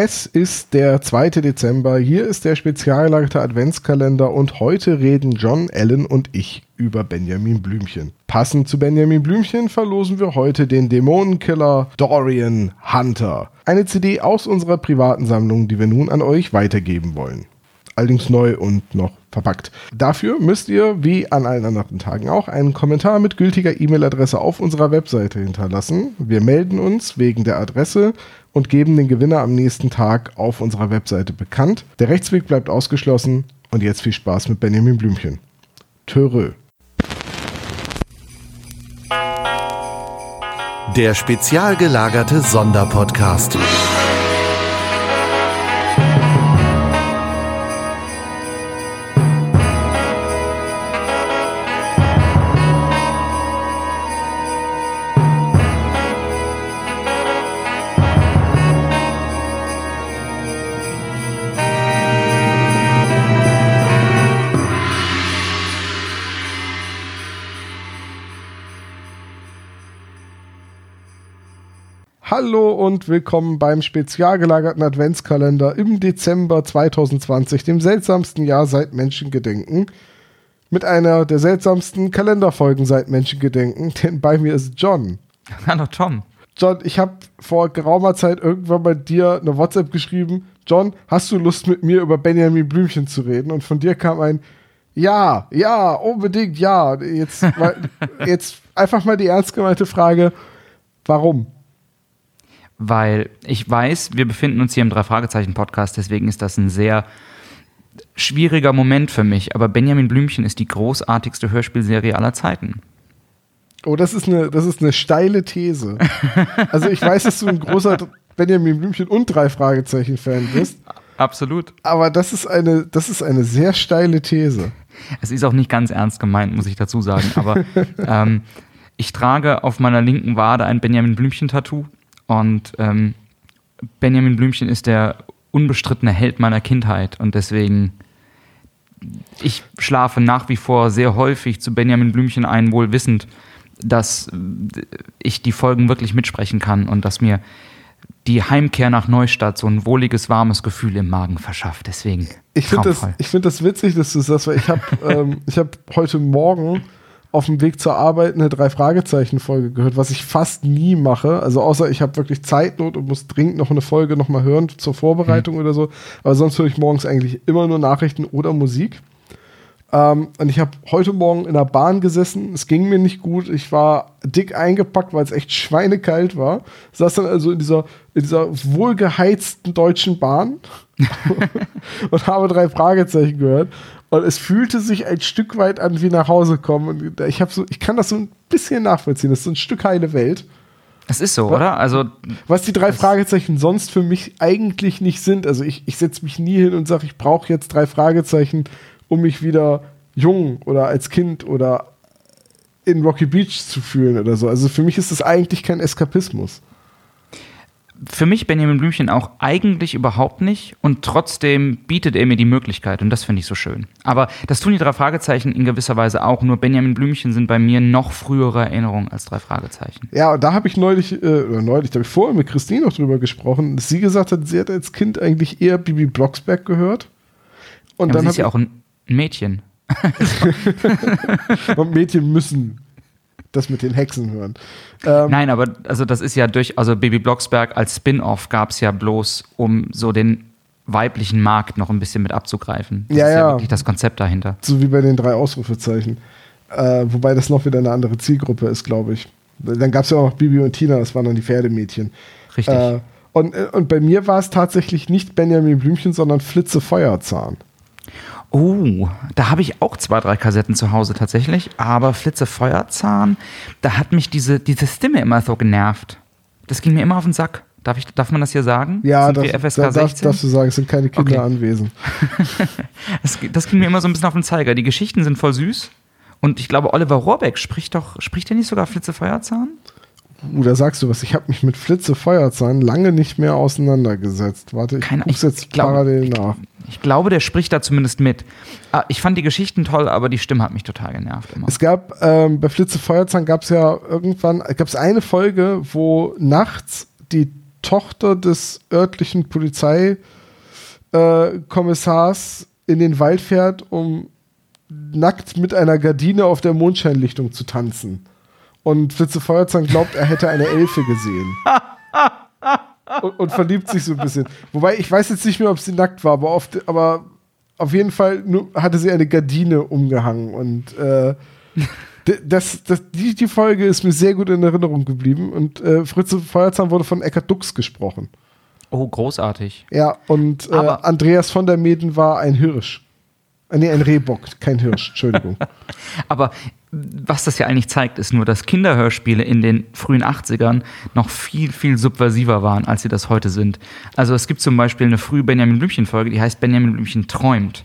Es ist der 2. Dezember, hier ist der spezial Adventskalender und heute reden John, Allen und ich über Benjamin Blümchen. Passend zu Benjamin Blümchen verlosen wir heute den Dämonenkiller Dorian Hunter. Eine CD aus unserer privaten Sammlung, die wir nun an euch weitergeben wollen. Allerdings neu und noch verpackt. Dafür müsst ihr, wie an allen anderen Tagen auch, einen Kommentar mit gültiger E-Mail-Adresse auf unserer Webseite hinterlassen. Wir melden uns wegen der Adresse und geben den Gewinner am nächsten Tag auf unserer Webseite bekannt. Der Rechtsweg bleibt ausgeschlossen und jetzt viel Spaß mit Benjamin Blümchen. Törö. Der spezial gelagerte Sonderpodcast. Hallo und willkommen beim spezial gelagerten Adventskalender im Dezember 2020, dem seltsamsten Jahr seit Menschengedenken. Mit einer der seltsamsten Kalenderfolgen seit Menschengedenken, denn bei mir ist John. Hallo Tom. John, ich habe vor geraumer Zeit irgendwann bei dir eine WhatsApp geschrieben. John, hast du Lust mit mir über Benjamin Blümchen zu reden? Und von dir kam ein Ja, ja, unbedingt ja. Jetzt, jetzt einfach mal die ernst gemeinte Frage, warum? Weil ich weiß, wir befinden uns hier im Drei-Fragezeichen-Podcast, deswegen ist das ein sehr schwieriger Moment für mich. Aber Benjamin Blümchen ist die großartigste Hörspielserie aller Zeiten. Oh, das ist eine, das ist eine steile These. Also ich weiß, dass du ein großer Benjamin Blümchen und Drei-Fragezeichen-Fan bist. Absolut. Aber das ist, eine, das ist eine sehr steile These. Es ist auch nicht ganz ernst gemeint, muss ich dazu sagen. Aber ähm, ich trage auf meiner linken Wade ein Benjamin Blümchen-Tattoo und ähm, Benjamin Blümchen ist der unbestrittene Held meiner Kindheit und deswegen ich schlafe nach wie vor sehr häufig zu Benjamin Blümchen ein, wohl wissend, dass ich die Folgen wirklich mitsprechen kann und dass mir die Heimkehr nach Neustadt so ein wohliges, warmes Gefühl im Magen verschafft. Deswegen. Ich finde das, find das witzig, dass du das, weil ich habe ähm, hab heute Morgen auf dem Weg zur Arbeit eine Drei-Fragezeichen-Folge gehört, was ich fast nie mache. Also außer ich habe wirklich Zeitnot und muss dringend noch eine Folge nochmal hören zur Vorbereitung mhm. oder so. Aber sonst höre ich morgens eigentlich immer nur Nachrichten oder Musik. Ähm, und ich habe heute Morgen in der Bahn gesessen. Es ging mir nicht gut. Ich war dick eingepackt, weil es echt schweinekalt war. Saß dann also in dieser, in dieser wohlgeheizten deutschen Bahn und habe drei Fragezeichen gehört. Und es fühlte sich ein Stück weit an wie nach Hause kommen. Und ich, so, ich kann das so ein bisschen nachvollziehen. Das ist so ein Stück heile Welt. Das ist so, was, oder? Also, was die drei Fragezeichen sonst für mich eigentlich nicht sind. Also ich, ich setze mich nie hin und sage, ich brauche jetzt drei Fragezeichen, um mich wieder jung oder als Kind oder in Rocky Beach zu fühlen oder so. Also für mich ist das eigentlich kein Eskapismus für mich Benjamin Blümchen auch eigentlich überhaupt nicht und trotzdem bietet er mir die Möglichkeit und das finde ich so schön. Aber das tun die drei Fragezeichen in gewisser Weise auch, nur Benjamin Blümchen sind bei mir noch frühere Erinnerungen als drei Fragezeichen. Ja, und da habe ich neulich, äh, oder neulich, da habe ich vorher mit Christine noch drüber gesprochen, dass sie gesagt hat, sie hat als Kind eigentlich eher Bibi Blocksberg gehört. Und ja, dann sie ist ja auch ein Mädchen. und Mädchen müssen das mit den Hexen hören. Ähm, Nein, aber also das ist ja durch, also Baby Blocksberg als Spin-off gab es ja bloß, um so den weiblichen Markt noch ein bisschen mit abzugreifen. Das ja, ist ja, ja wirklich das Konzept dahinter. So wie bei den drei Ausrufezeichen. Äh, wobei das noch wieder eine andere Zielgruppe ist, glaube ich. Dann gab es ja auch noch Bibi und Tina, das waren dann die Pferdemädchen. Richtig. Äh, und, und bei mir war es tatsächlich nicht Benjamin Blümchen, sondern Flitze Feuerzahn. Oh, da habe ich auch zwei, drei Kassetten zu Hause tatsächlich. Aber Flitze Feuerzahn, da hat mich diese, diese Stimme immer so genervt. Das ging mir immer auf den Sack. Darf, ich, darf man das hier sagen? Ja, das, FSK da, darf, darfst du sagen, es sind keine Kinder okay. anwesend. das, das ging mir immer so ein bisschen auf den Zeiger. Die Geschichten sind voll süß. Und ich glaube, Oliver Rohrbeck spricht doch, spricht der nicht sogar Flitze Feuerzahn? Uh, da sagst du was. Ich habe mich mit Flitze Feuerzahn lange nicht mehr auseinandergesetzt. Warte, ich Keine, guck's jetzt ich glaub, parallel nach. Ich, ich, glaube, der spricht da zumindest mit. Ah, ich fand die Geschichten toll, aber die Stimme hat mich total genervt. Immer. Es gab ähm, bei Flitze Feuerzahn gab es ja irgendwann gab es eine Folge, wo nachts die Tochter des örtlichen Polizeikommissars äh, in den Wald fährt, um nackt mit einer Gardine auf der Mondscheinlichtung zu tanzen. Und Flitze Feuerzahn glaubt, er hätte eine Elfe gesehen. und, und, verliebt sich so ein bisschen. Wobei, ich weiß jetzt nicht mehr, ob sie nackt war, aber, oft, aber auf jeden Fall hatte sie eine Gardine umgehangen. Und äh, das, das, die, die Folge ist mir sehr gut in Erinnerung geblieben. Und äh, Fritze Feuerzahn wurde von Eckart Dux gesprochen. Oh, großartig. Ja, und äh, Andreas von der Meden war ein Hirsch. Äh, nee, ein Rehbock, kein Hirsch, Entschuldigung. Aber was das ja eigentlich zeigt, ist nur, dass Kinderhörspiele in den frühen 80ern noch viel, viel subversiver waren, als sie das heute sind. Also es gibt zum Beispiel eine frühe Benjamin Blümchen-Folge, die heißt Benjamin Blümchen träumt.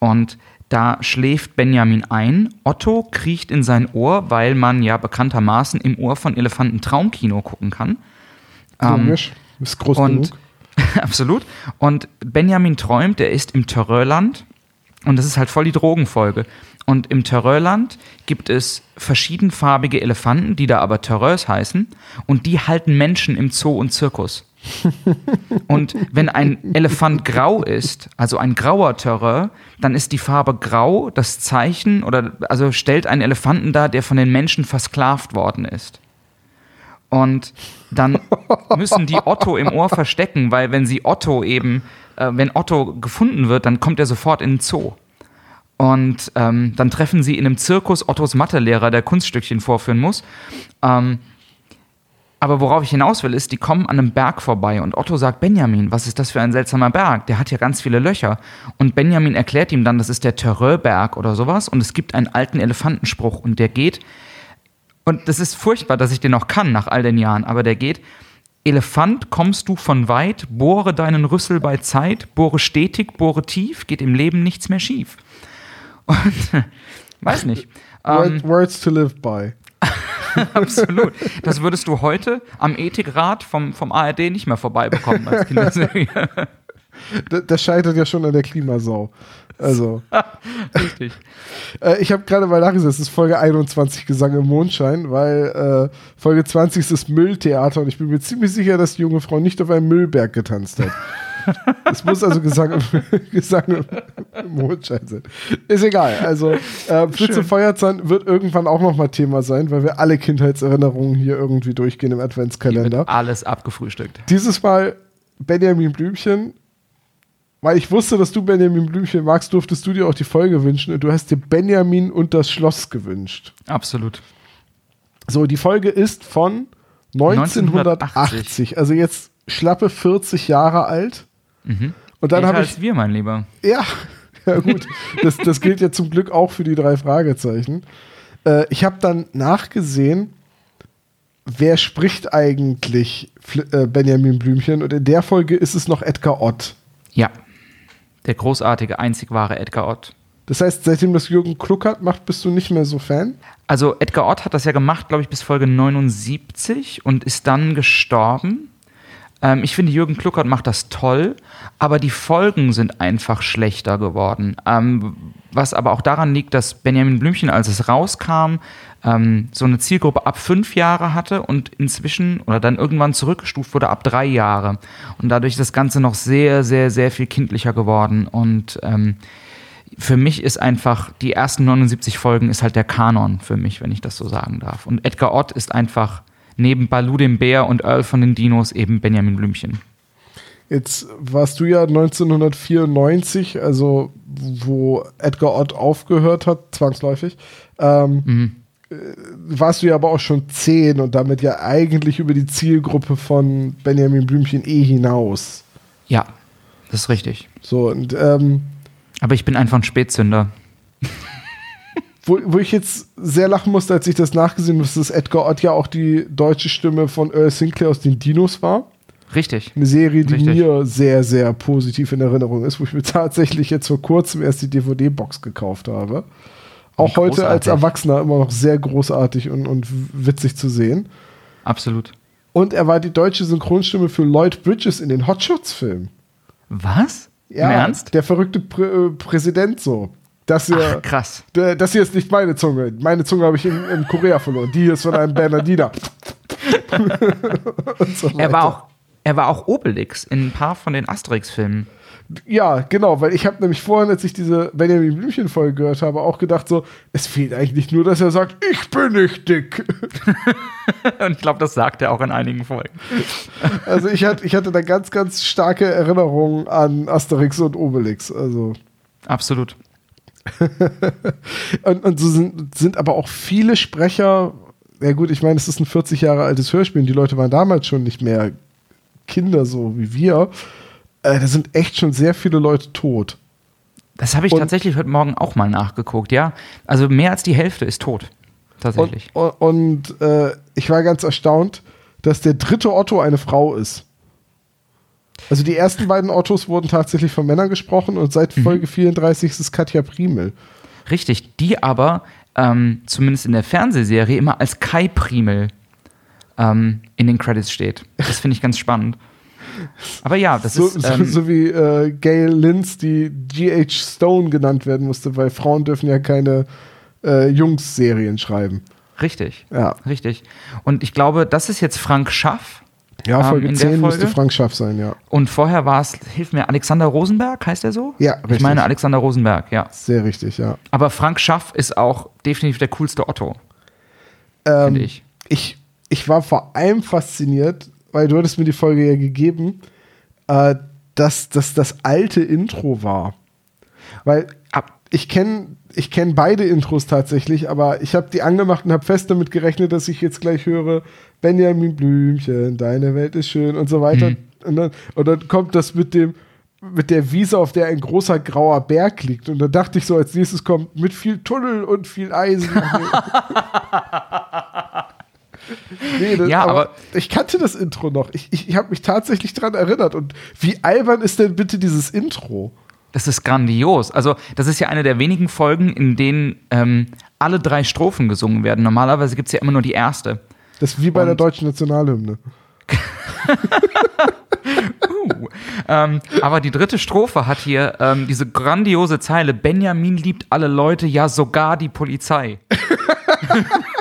Und da schläft Benjamin ein. Otto kriecht in sein Ohr, weil man ja bekanntermaßen im Ohr von Elefanten Traumkino gucken kann. Logisch, ähm, ist groß und, genug. absolut. Und Benjamin träumt, er ist im Terrorland. Und das ist halt voll die Drogenfolge. Und im Terrorland gibt es verschiedenfarbige Elefanten, die da aber Terreurs heißen. Und die halten Menschen im Zoo und Zirkus. und wenn ein Elefant grau ist, also ein grauer Terror, dann ist die Farbe grau das Zeichen oder also stellt einen Elefanten dar, der von den Menschen versklavt worden ist. Und dann müssen die Otto im Ohr verstecken, weil wenn sie Otto eben, äh, wenn Otto gefunden wird, dann kommt er sofort in den Zoo. Und ähm, dann treffen sie in einem Zirkus Ottos Mathelehrer, der Kunststückchen vorführen muss. Ähm, aber worauf ich hinaus will, ist, die kommen an einem Berg vorbei und Otto sagt, Benjamin, was ist das für ein seltsamer Berg? Der hat ja ganz viele Löcher. Und Benjamin erklärt ihm dann, das ist der Terreurberg oder sowas und es gibt einen alten Elefantenspruch und der geht, und das ist furchtbar, dass ich den noch kann nach all den Jahren, aber der geht, Elefant, kommst du von weit, bohre deinen Rüssel bei Zeit, bohre stetig, bohre tief, geht im Leben nichts mehr schief. Und weiß nicht. Ähm, Words to live by. Absolut. Das würdest du heute am Ethikrat vom, vom ARD nicht mehr vorbeibekommen als Kinderserie. Das scheitert ja schon an der Klimasau. Also. Richtig. Äh, ich habe gerade mal nachgesetzt, es ist Folge 21 Gesang im Mondschein, weil äh, Folge 20 ist das Mülltheater und ich bin mir ziemlich sicher, dass die junge Frau nicht auf einem Müllberg getanzt hat. Es muss also Gesang, Gesang im Mondschein sein. Ist egal. Also, äh, Fritze Feuerzahn wird irgendwann auch nochmal Thema sein, weil wir alle Kindheitserinnerungen hier irgendwie durchgehen im Adventskalender. alles abgefrühstückt. Dieses Mal Benjamin Blümchen. Weil ich wusste, dass du Benjamin Blümchen magst, durftest du dir auch die Folge wünschen und du hast dir Benjamin und das Schloss gewünscht. Absolut. So, die Folge ist von 1980. 1980. Also jetzt schlappe 40 Jahre alt. Mhm. Und dann habe ich. wir, mein Lieber. Ja, ja gut. das, das gilt ja zum Glück auch für die drei Fragezeichen. Äh, ich habe dann nachgesehen, wer spricht eigentlich äh, Benjamin Blümchen? Und in der Folge ist es noch Edgar Ott. Ja. Der großartige, einzig wahre Edgar Ott. Das heißt, seitdem das Jürgen Kluckert macht, bist du nicht mehr so Fan? Also Edgar Ott hat das ja gemacht, glaube ich, bis Folge 79 und ist dann gestorben. Ähm, ich finde, Jürgen Kluckert macht das toll, aber die Folgen sind einfach schlechter geworden. Ähm, was aber auch daran liegt, dass Benjamin Blümchen, als es rauskam, ähm, so eine Zielgruppe ab fünf Jahre hatte und inzwischen oder dann irgendwann zurückgestuft wurde ab drei Jahre. Und dadurch ist das Ganze noch sehr, sehr, sehr viel kindlicher geworden. Und ähm, für mich ist einfach, die ersten 79 Folgen ist halt der Kanon für mich, wenn ich das so sagen darf. Und Edgar Ott ist einfach neben Balu dem Bär und Earl von den Dinos eben Benjamin Blümchen. Jetzt warst du ja 1994, also wo Edgar Ott aufgehört hat, zwangsläufig, ähm, mhm. Äh, warst du ja aber auch schon zehn und damit ja eigentlich über die Zielgruppe von Benjamin Blümchen eh hinaus. Ja, das ist richtig. So, und ähm, aber ich bin einfach ein Spätzünder wo, wo ich jetzt sehr lachen musste, als ich das nachgesehen habe, dass Edgar Ott ja auch die deutsche Stimme von Earl Sinclair aus den Dinos war. Richtig. Eine Serie, die Richtig. mir sehr, sehr positiv in Erinnerung ist, wo ich mir tatsächlich jetzt vor kurzem erst die DVD-Box gekauft habe. Auch heute als Erwachsener immer noch sehr großartig und, und witzig zu sehen. Absolut. Und er war die deutsche Synchronstimme für Lloyd Bridges in den Hotshots-Filmen. Was? Ja, Im Ernst? Der verrückte Prä äh, Präsident so. Das hier, Ach, krass. Das hier ist nicht meine Zunge. Meine Zunge habe ich in, in, Korea verloren. Die hier ist von einem Bernardiner. so er war auch Er war auch Obelix in ein paar von den Asterix-Filmen. Ja, genau, weil ich habe nämlich vorhin, als ich diese Benjamin Blümchen-Folge gehört habe, auch gedacht so, es fehlt eigentlich nur, dass er sagt, ich bin nicht dick. Und ich glaube, das sagt er auch in einigen Folgen. Also ich hatte, ich hatte da ganz, ganz starke Erinnerungen an Asterix und Obelix. Also Absolut. und, und so sind, sind aber auch viele Sprecher, ja gut, ich meine, es ist ein 40 Jahre altes Hörspiel und die Leute waren damals schon nicht mehr Kinder so wie wir. Äh, da sind echt schon sehr viele Leute tot. Das habe ich Und- tatsächlich heute Morgen auch mal nachgeguckt, ja. Also mehr als die Hälfte ist tot. Tatsächlich. Und, und äh, ich war ganz erstaunt, dass der dritte Otto eine Frau ist. Also die ersten beiden Ottos wurden tatsächlich von Männern gesprochen und seit Mhm. Folge 34 ist es Katja Primel. Richtig, die aber ähm, zumindest in der Fernsehserie immer als Kai Primel ähm, in den Credits steht. Das finde ich ganz spannend. Aber ja, das So, ist. so, Ähm, so wie äh, Gail Linz, die G.H. Stone genannt werden musste, weil Frauen dürfen ja keine äh, Jungs-Serien schreiben. Richtig, Ja, richtig. Und ich glaube, das ist jetzt Frank Schaff. ja Ähm, Folge der 10 müsste Folge? Frank Schaff sein, ja. Und vorher war es, hilf mir, Alexander Rosenberg, heißt er so? Ja, Ich richtig. meine Alexander Rosenberg, ja. Sehr richtig, ja. Aber Frank Schaff ist auch definitiv der coolste Otto, Ähm, finde ich. ich, ich war vor allem fasziniert, weil du hattest mir die Folge ja gegeben, äh, dass das das alte Intro war. Weil ich kenne ich kenn beide Intros tatsächlich, aber ich habe die angemacht und habe fest damit gerechnet, dass ich jetzt gleich höre, Benjamin Blümchen, deine Welt ist schön und so weiter. Mhm. Und, dann, und dann kommt das mit dem mit der Wiese, auf der ein großer grauer Berg liegt. Und dann dachte ich so, als nächstes kommt mit viel Tunnel und viel Eisen. nee, das, Ja, aber, aber- ich kannte das Intro noch. Ich, ich, ich habe mich tatsächlich dran erinnert. Und wie albern ist denn bitte dieses Intro? das ist grandios. Also, das ist ja eine der wenigen Folgen, in denen ähm, alle drei Strophen gesungen werden. Normalerweise gibt es ja immer nur die erste. Das ist wie bei der Und- deutschen Nationalhymne. Uh. ähm, aber die dritte Strophe hat hier ähm, diese grandiose Zeile: Benjamin liebt alle Leute, ja sogar die Polizei.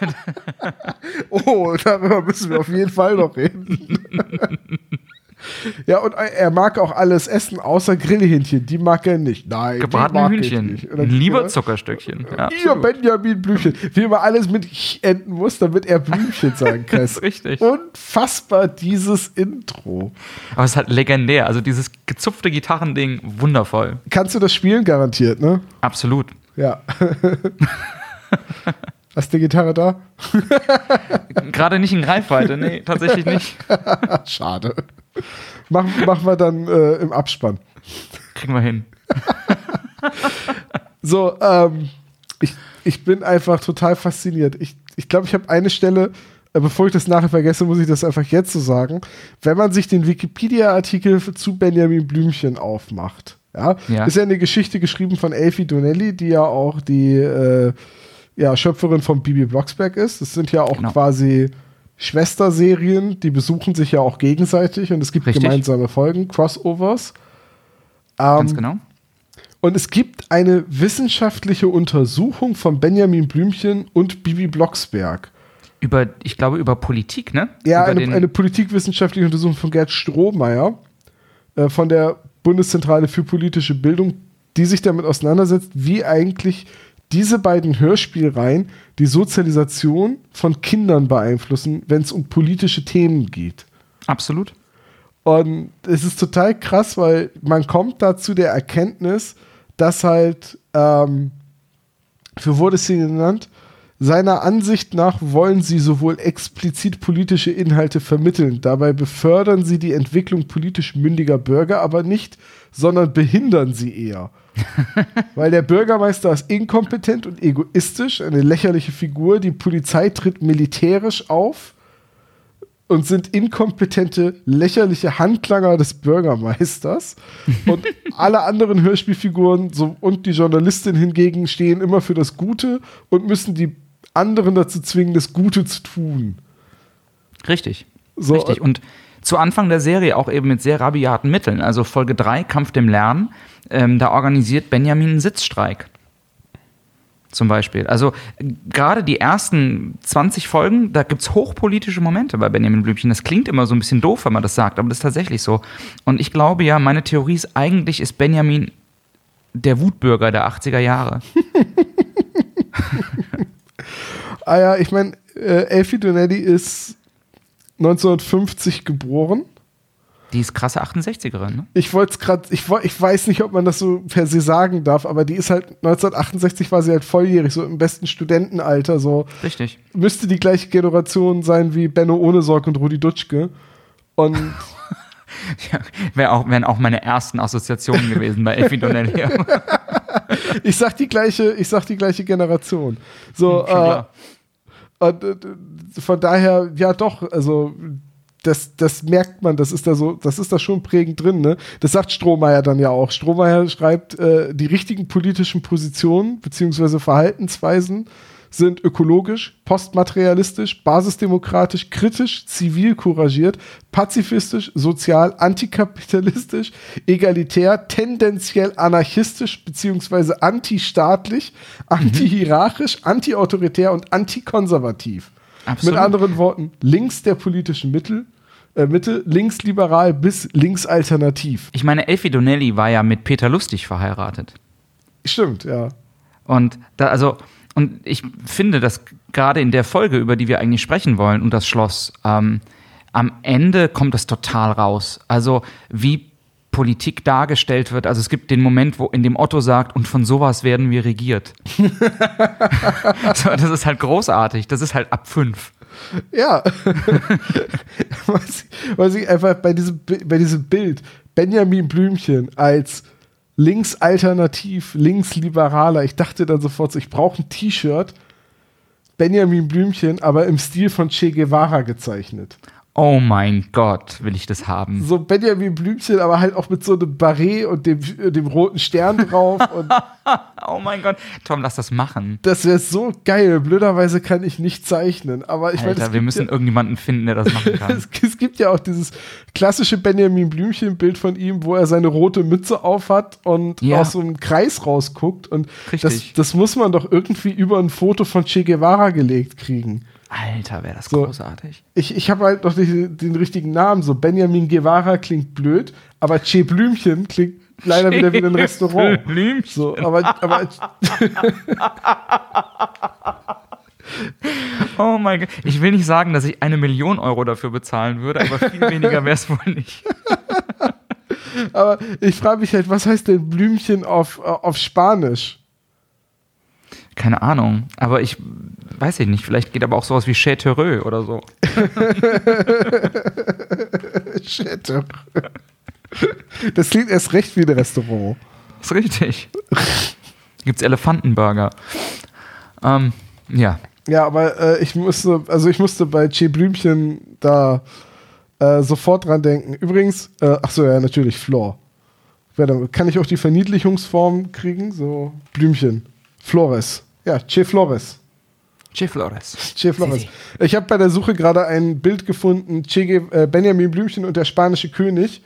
Oh, darüber müssen wir auf jeden Fall noch reden. ja, und er mag auch alles essen, außer Grillhähnchen. Die mag er nicht. Nein, die Gebratene Hühnchen. Lieber Zuckerstückchen. Ja, Ihr Benjamin Blümchen. Wie immer alles mit ich enden muss, damit er Blümchen sagen kann. Das ist richtig. Unfassbar dieses Intro. Aber es ist halt legendär. Also dieses gezupfte Gitarrending, wundervoll. Kannst du das spielen garantiert, ne? Absolut. Ja. Hast du die Gitarre da? Gerade nicht in Greifweite, nee, tatsächlich nicht. Schade. Machen, machen wir dann äh, im Abspann. Kriegen wir hin. So, ähm, ich, ich bin einfach total fasziniert. Ich glaube, ich, glaub, ich habe eine Stelle, äh, bevor ich das nachher vergesse, muss ich das einfach jetzt so sagen. Wenn man sich den Wikipedia-Artikel zu Benjamin Blümchen aufmacht, ja, Ja. ist ja eine Geschichte geschrieben von Elfie Donnelly, die ja auch die äh, ja, Schöpferin von Bibi Blocksberg ist. Das sind ja auch Genau. quasi Schwesterserien, die besuchen sich ja auch gegenseitig und es gibt Richtig. gemeinsame Folgen, Crossovers. Ganz Ähm, genau. und es gibt eine wissenschaftliche Untersuchung von Benjamin Blümchen und Bibi Blocksberg. Über, ich glaube, über Politik, ne? Ja, über eine, eine politikwissenschaftliche Untersuchung von Gerd Strohmeier äh, von der Bundeszentrale für politische Bildung, die sich damit auseinandersetzt, wie eigentlich diese beiden Hörspielreihen die Sozialisation von Kindern beeinflussen, wenn es um politische Themen geht. Absolut. Und es ist total krass, weil man kommt da zu der Erkenntnis, dass halt, ähm, für wurde es hier genannt, seiner Ansicht nach wollen sie sowohl explizit politische Inhalte vermitteln, dabei befördern sie die Entwicklung politisch mündiger Bürger aber nicht, sondern behindern sie eher. Weil der Bürgermeister ist inkompetent und egoistisch, eine lächerliche Figur, die Polizei tritt militärisch auf und sind inkompetente, lächerliche Handlanger des Bürgermeisters. Und alle anderen Hörspielfiguren so, und die Journalistin hingegen stehen immer für das Gute und müssen die anderen dazu zwingen, das Gute zu tun. Richtig. So, Richtig. Und zu Anfang der Serie auch eben mit sehr rabiaten Mitteln. Also Folge 3, Kampf dem Lernen, ähm, da organisiert Benjamin einen Sitzstreik. zum Beispiel. Also gerade die ersten 20 Folgen, da gibt es hochpolitische Momente bei Benjamin Blümchen. Das klingt immer so ein bisschen doof, wenn man das sagt, aber das ist tatsächlich so. Und ich glaube ja, meine Theorie ist, eigentlich ist Benjamin der Wutbürger der 80er Jahre. ah ja, ich meine, äh, Elfie Donnelly ist 1950 geboren. Die ist krasse 68erin, ne? Ich wollte es gerade, ich, ich weiß nicht, ob man das so per se sagen darf, aber die ist halt 1968 war sie halt volljährig, so im besten Studentenalter, so. Richtig. Müsste die gleiche Generation sein wie Benno Ohnesorg und Rudi Dutschke. Und. ja, wär auch, wären auch meine ersten Assoziationen gewesen bei Elfie Donnelly. ich sag die gleiche, ich sag die gleiche Generation. So, hm, äh, äh, von daher, ja doch, also das, das merkt man, das ist da so, das ist da schon prägend drin, ne? Das sagt Strohmeier dann ja auch. Strohmeier schreibt, äh, die richtigen politischen Positionen beziehungsweise Verhaltensweisen sind ökologisch, postmaterialistisch, basisdemokratisch, kritisch, zivil couragiert, pazifistisch, sozial, antikapitalistisch, egalitär, tendenziell anarchistisch beziehungsweise antistaatlich, antihierarchisch, antiautoritär und antikonservativ. Absolut. Mit anderen Worten, links der politischen Mittel, äh, Mitte, linksliberal bis linksalternativ. Ich meine, Elfie Donnelly war ja mit Peter Lustig verheiratet. Stimmt, ja. Und da, also, und ich finde, dass gerade in der Folge, über die wir eigentlich sprechen wollen, und das Schloss, ähm, am Ende kommt das total raus. Also, wie Politik dargestellt wird. Also es gibt den Moment, wo in dem Otto sagt, und von sowas werden wir regiert. so, das ist halt großartig. Das ist halt ab fünf. Ja. was, was ich einfach bei diesem, bei diesem Bild, Benjamin Blümchen als linksalternativ, linksliberaler, ich dachte dann sofort so, ich brauche ein T-Shirt, Benjamin Blümchen, aber im Stil von Che Guevara gezeichnet. Oh mein Gott, will ich das haben. So Benjamin Blümchen, aber halt auch mit so einem Barret und dem, dem roten Stern drauf. oh mein Gott, Tom, lass das machen. Das wäre so geil. Blöderweise kann ich nicht zeichnen, aber ich Alter, wir müssen ja, irgendjemanden finden, der das machen kann. es, es, gibt ja auch dieses klassische Benjamin Blümchen-Bild von ihm, wo er seine rote Mütze aufhat und ja. aus so einem Kreis rausguckt. Und das, das muss man doch irgendwie über ein Foto von Che Guevara gelegt kriegen. Alter, wäre das so, großartig. Ich, ich habe halt noch den, den, richtigen Namen. So Benjamin Guevara klingt blöd, aber Che Blümchen klingt leider che wieder wie ein Restaurant. Blümchen. So, aber, aber Oh mein Gott. Ich will nicht sagen, dass ich eine Million Euro dafür bezahlen würde, aber viel weniger wäre es wohl nicht. aber ich frage mich halt, was heißt denn Blümchen auf, auf Spanisch? Keine Ahnung. Aber ich weiß ich nicht. Vielleicht geht aber auch sowas wie Châteauroux oder so. Châteauroux. Das klingt erst recht wie ein Restaurant. Das ist richtig. Gibt's Elefantenburger. Ähm, ja. Ja, aber äh, ich musste, also ich musste bei Che Blümchen da äh, sofort dran denken. Übrigens, äh, ach so, ja, natürlich Flor. Kann ich auch die Verniedlichungsform kriegen? So Blümchen. Flores. Ja, Che Flores. Che Flores. Che Flores. Ich habe bei der Suche gerade ein Bild gefunden, che, äh, Benjamin Blümchen und der spanische König.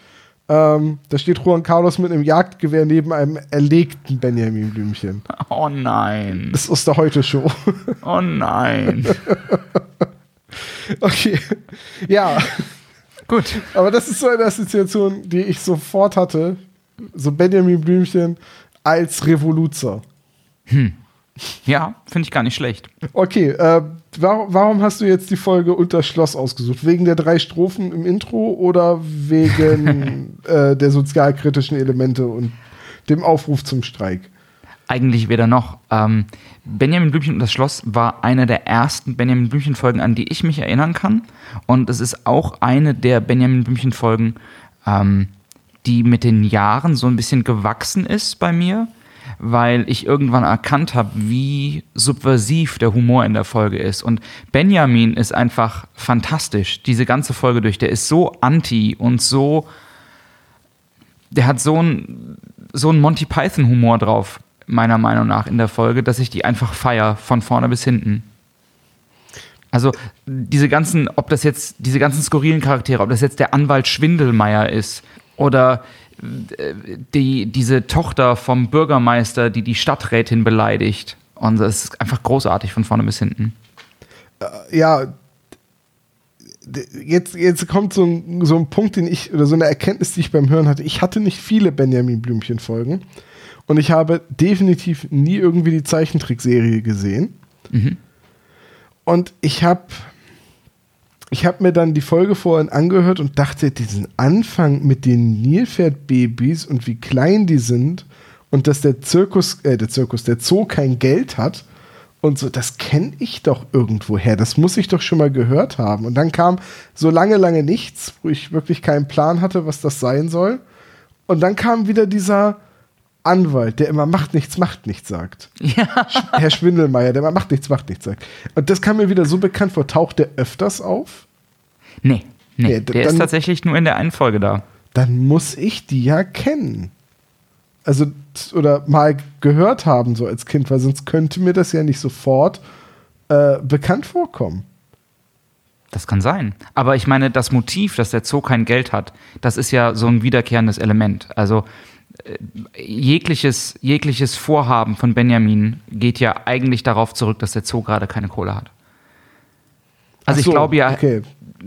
Ähm, da steht Juan Carlos mit einem Jagdgewehr neben einem erlegten Benjamin Blümchen. Oh nein. Das ist aus der Heute-Show. Oh nein. okay. Ja. Gut. Aber das ist so eine Assoziation, die ich sofort hatte. So Benjamin Blümchen als Revoluzer. Hm. Ja, finde ich gar nicht schlecht. Okay, äh, warum, warum, hast du jetzt die Folge unter Schloss ausgesucht? Wegen der drei Strophen im Intro oder wegen äh, der sozialkritischen Elemente und dem Aufruf zum Streik? Eigentlich weder noch. Ähm, Benjamin Blümchen und das Schloss war eine der ersten Benjamin Blümchen-Folgen, an die ich mich erinnern kann. Und es ist auch eine der Benjamin Blümchen-Folgen, ähm, die mit den Jahren so ein bisschen gewachsen ist bei mir weil ich irgendwann erkannt habe, wie subversiv der Humor in der Folge ist. Und Benjamin ist einfach fantastisch, diese ganze Folge durch. Der ist so anti und so. Der hat so einen so Monty Python-Humor drauf, meiner Meinung nach, in der Folge, dass ich die einfach feier, von vorne bis hinten. Also diese ganzen, ob das jetzt, diese ganzen skurrilen Charaktere, ob das jetzt der Anwalt Schwindelmeier ist oder die, diese Tochter vom Bürgermeister, die die Stadträtin beleidigt. Und es ist einfach großartig von vorne bis hinten. ja, d- jetzt, jetzt kommt so ein, so ein Punkt, den ich, oder so eine Erkenntnis, die ich beim Hören hatte. Ich hatte nicht viele Benjamin Blümchen-Folgen und ich habe definitiv nie irgendwie die Zeichentrickserie gesehen. Und ich habe ich habe mir dann die Folge vorhin angehört und dachte, diesen Anfang mit den Nilpferdbabys und wie klein die sind und dass der Zirkus, äh, der Zirkus, der Zoo kein Geld hat und so, das kenne ich doch irgendwoher. Das muss ich doch schon mal gehört haben. Und dann kam so lange, lange nichts, wo ich wirklich keinen Plan hatte, was das sein soll. Und dann kam wieder dieser Anwalt, der immer macht nichts, macht nichts sagt. Ja. Herr Schwindelmeier, der immer macht nichts, macht nichts sagt. Und das kam mir wieder so bekannt vor. Taucht der öfters auf? Nee, nee. D- der ist dann- tatsächlich nur in der einen Folge da. Dann muss ich die ja kennen. Also, oder mal gehört haben, so als Kind, weil sonst könnte mir das ja nicht sofort äh, bekannt vorkommen. Das kann sein. Aber ich meine, das Motiv, dass der Zoo kein Geld hat, das ist ja so ein wiederkehrendes Element. Also jegliches, jegliches Vorhaben von Benjamin geht ja eigentlich darauf zurück, dass der Zoo gerade keine Kohle hat. Also Ach ich so, glaube ja, Okay.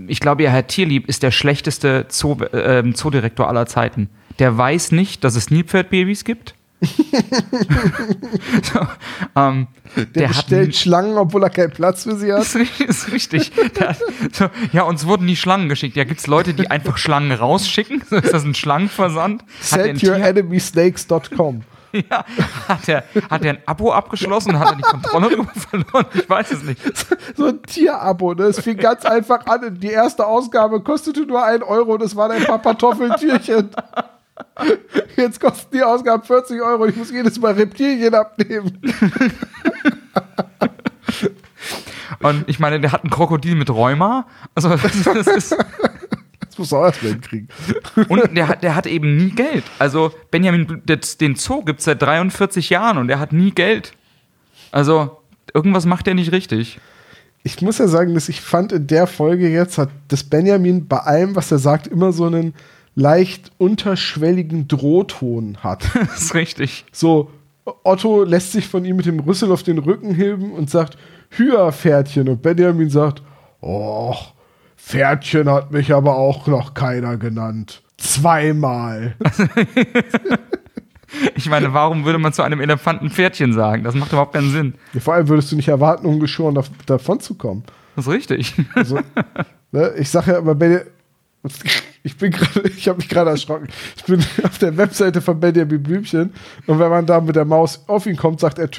ich glaube ja, Herr Tierlieb ist der schlechteste Zoo, äh, Zoodirektor aller Zeiten. Der weiß nicht, dass es Nilpferdbabys gibt. So, ähm, Der, der hat bestellt Schlangen, obwohl er keinen Platz für sie hat. ist, ist richtig. Hat, so, ja, uns wurden die Schlangen geschickt. Ja, gibt es Leute, die einfach Schlangen rausschicken? So, ist das ein Schlangenversand? Hat er SendYourEnemySnakes.com. ja, hat er hat er ein Abo abgeschlossen? Hat er die Kontrolle darüber verloren? Ich weiß es nicht. So ein Tierabo, ne? Es fing ganz einfach an. Die erste Ausgabe kostete nur 1 Euro. Das waren ein paar Kartoffeltürchen. Jetzt kosten die Ausgaben 40 Euro. Ich muss jedes Mal Reptilien abnehmen. Und ich meine, der hat ein Krokodil mit Rheuma. Also das, das ist, Das muss er auch erstmal hinkriegen. und der hat, der hat eben nie Geld. Also Benjamin, den Zoo gibt es seit 43 Jahren und der hat nie Geld. Also irgendwas macht er nicht richtig. Ich muss ja sagen, dass ich fand in der Folge jetzt hat das Benjamin bei allem, was er sagt, immer so einen leicht unterschwelligen Drohton hat. Das ist richtig. So, Otto lässt sich von ihm mit dem Rüssel auf den Rücken heben und sagt, Hüa, Pferdchen. Und Benjamin sagt, oh, Pferdchen hat mich aber auch noch keiner genannt. Zweimal. Ich meine, warum würde man zu einem Elefanten Pferdchen sagen? Das macht überhaupt keinen Sinn. Vor allem würdest du nicht erwarten, ungeschoren dav davon zu kommen. Das ist richtig. Also, ne, ich sage ja immer, Benja ich bin gerade, ich habe mich gerade erschrocken. Ich bin auf der Webseite von Benjamin Blümchen und wenn man da mit der Maus auf ihn kommt, sagt er.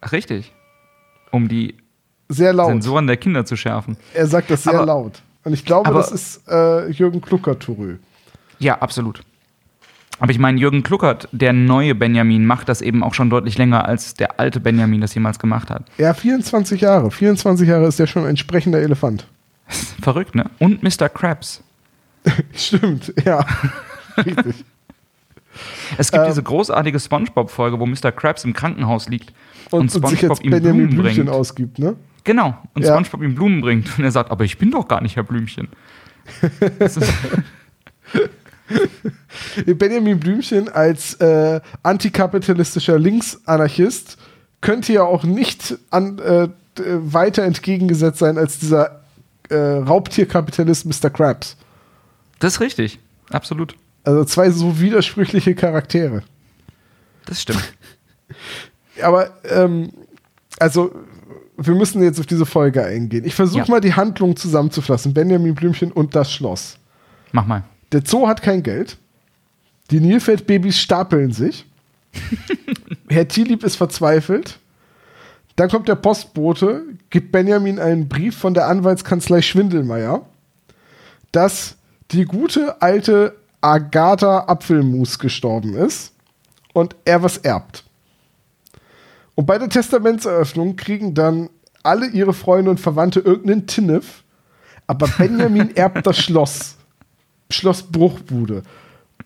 Ach, richtig. Um die Sehr laut. Sensoren der Kinder zu schärfen. Er sagt das sehr Aber- laut. Und ich glaube, aber- das ist äh, Jürgen Klucker Törö. Ja, absolut. Aber ich meine, Jürgen Kluckert, der neue Benjamin, macht das eben auch schon deutlich länger, als der alte Benjamin das jemals gemacht hat. Ja, 24 Jahre. 24 Jahre ist der schon ein sprechender Elefant. Verrückt, ne? Und Mr. Krabs. Stimmt, ja. Richtig. Es gibt Ähm. diese großartige Spongebob-Folge, wo Mr. Krabs im Krankenhaus liegt Und, und, Spongebob ihm Benjamin Blumen Blümchen bringt. ausgibt, ne? Genau. Und Ja. Spongebob ihm Blumen bringt. Und er sagt, aber ich bin doch gar nicht Herr Blümchen. Benjamin Blümchen als äh, antikapitalistischer Linksanarchist könnte ja auch nicht an, äh, weiter entgegengesetzt sein als dieser äh, Raubtierkapitalist Mr. Krabs. Das ist richtig. Absolut. Also zwei so widersprüchliche Charaktere. Das stimmt. Aber, ähm, also, wir müssen jetzt auf diese Folge eingehen. Ich versuche Ja. mal die Handlung zusammenzufassen. Benjamin Blümchen und das Schloss. Mach mal. Der Zoo hat kein Geld. Die Nilpferdbabys stapeln sich. Herr Thielieb ist verzweifelt. Dann kommt der Postbote, gibt Benjamin einen Brief von der Anwaltskanzlei Schwindelmeier, dass die gute alte Agatha Apfelmus gestorben ist und er was erbt. Und bei der Testamentseröffnung kriegen dann alle ihre Freunde und Verwandte irgendeinen Tinnef, aber Benjamin erbt das Schloss. Schloss Bruchbude.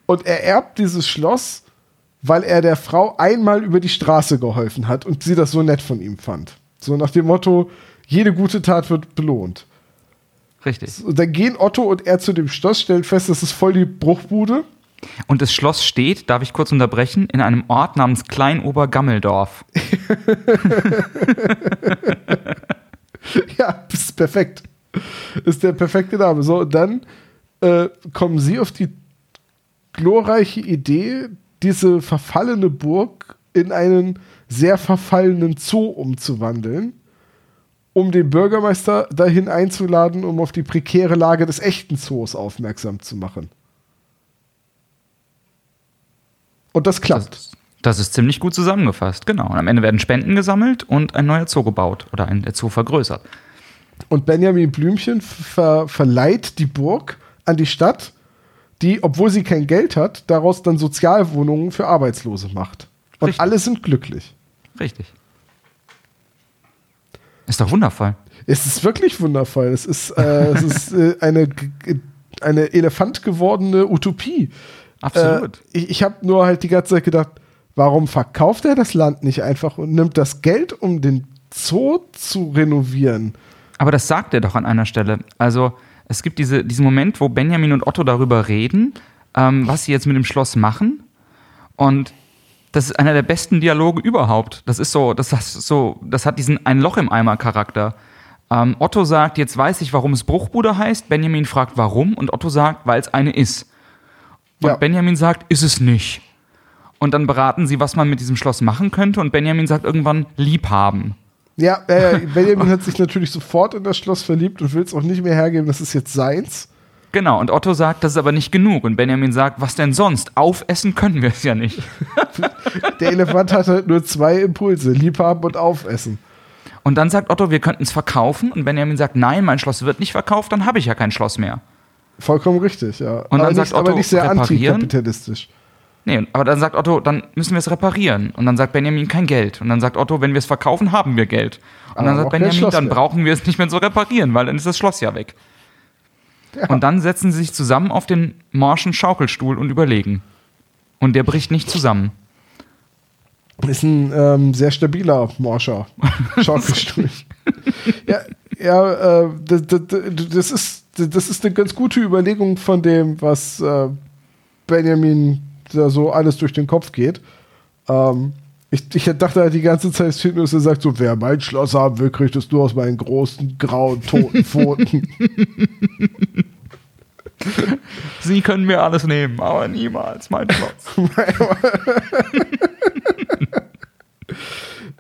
Und er erbt dieses Schloss, weil er der Frau einmal über die Straße geholfen hat und sie das so nett von ihm fand. So nach dem Motto, jede gute Tat wird belohnt. Richtig. Und dann gehen Otto und er zu dem Schloss, stellen fest, das ist voll die Bruchbude. Und das Schloss steht, darf ich kurz unterbrechen, in einem Ort namens Kleinobergammeldorf. Ja, das ist perfekt. Ist der perfekte Name. So, und dann äh, kommen sie auf die glorreiche Idee, diese verfallene Burg in einen sehr verfallenen Zoo umzuwandeln, um den Bürgermeister dahin einzuladen, um auf die prekäre Lage des echten Zoos aufmerksam zu machen. Und das klappt. Das, das ist ziemlich gut zusammengefasst, genau. Und am Ende werden Spenden gesammelt und ein neuer Zoo gebaut oder ein, der Zoo vergrößert. Und Benjamin Blümchen ver verleiht die Burg an die Stadt, die, obwohl sie kein Geld hat, daraus dann Sozialwohnungen für Arbeitslose macht. Und Richtig. alle sind glücklich. Richtig. Ist doch wundervoll. Es ist wirklich wundervoll. Es ist, äh, es ist äh, eine, eine Elefant gewordene Utopie. Absolut. Äh, ich ich habe nur halt die ganze Zeit gedacht, warum verkauft er das Land nicht einfach und nimmt das Geld, um den Zoo zu renovieren? Aber das sagt er doch an einer Stelle. Also es gibt diese, diesen Moment, wo Benjamin und Otto darüber reden, ähm, was sie jetzt mit dem Schloss machen. Und das ist einer der besten Dialoge überhaupt. Das ist so, das hat so, das hat diesen ein Loch im Eimer Charakter. Ähm, Otto sagt, jetzt weiß ich, warum es Bruchbude heißt. Benjamin fragt, warum, und Otto sagt, weil es eine ist. Und Ja. Benjamin sagt, ist es nicht. Und dann beraten sie, was man mit diesem Schloss machen könnte. Und Benjamin sagt irgendwann, liebhaben. Ja, äh, Benjamin hat sich natürlich sofort in das Schloss verliebt und will es auch nicht mehr hergeben, das ist jetzt seins. Genau, und Otto sagt, das ist aber nicht genug. Und Benjamin sagt, was denn sonst? Aufessen können wir es ja nicht. Der Elefant hat halt nur zwei Impulse, liebhaben und aufessen. Und dann sagt Otto, wir könnten es verkaufen. Und Benjamin sagt, nein, mein Schloss wird nicht verkauft, dann habe ich ja kein Schloss mehr. Vollkommen richtig, ja. dann aber, sagt nicht, aber Otto, nicht sehr antikapitalistisch. Nee, aber dann sagt Otto, dann müssen wir es reparieren. Und dann sagt Benjamin, kein Geld. Und dann sagt Otto, wenn wir es verkaufen, haben wir Geld. Und Aber dann sagt Benjamin, dann brauchen wir es nicht mehr zu reparieren, weil dann ist das Schloss ja weg. Ja. Und dann setzen sie sich zusammen auf den morschen Schaukelstuhl und überlegen. Und der bricht nicht zusammen. Ist ein ähm, sehr stabiler Morscher. Schaukelstuhl. ja, ja äh, das, das, das, ist, das ist eine ganz gute Überlegung von dem, was äh, Benjamin da so alles durch den Kopf geht. Ähm, ich, ich dachte halt die ganze Zeit, er sagt so, wer mein Schloss haben will, kriegt es nur aus meinen großen, grauen, toten Pfoten. Sie können mir alles nehmen, aber niemals mein Schloss.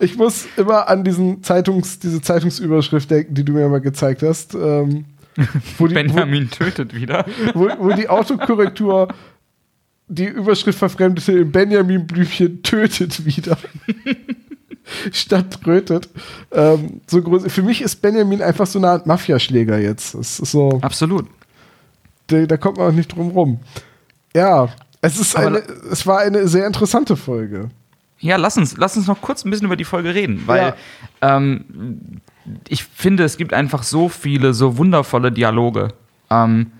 Ich muss immer an diesen Zeitungs, diese Zeitungsüberschrift denken, die du mir mal gezeigt hast. Ähm, wo, die, Benjamin tötet wieder. wo, wo, wo die Autokorrektur die Überschrift verfremdete in Benjamin Blümchen tötet wieder. Statt trötet. Ähm, so groß, für mich ist Benjamin einfach so eine Art Mafiaschläger jetzt. Das ist so, Absolut. da, da kommt man auch nicht drum rum. Ja, es, ist Aber eine, es war eine sehr interessante Folge. Ja, lass uns, lass uns noch kurz ein bisschen über die Folge reden, weil ähm, ich finde, es gibt einfach so viele, so wundervolle Dialoge. Ähm,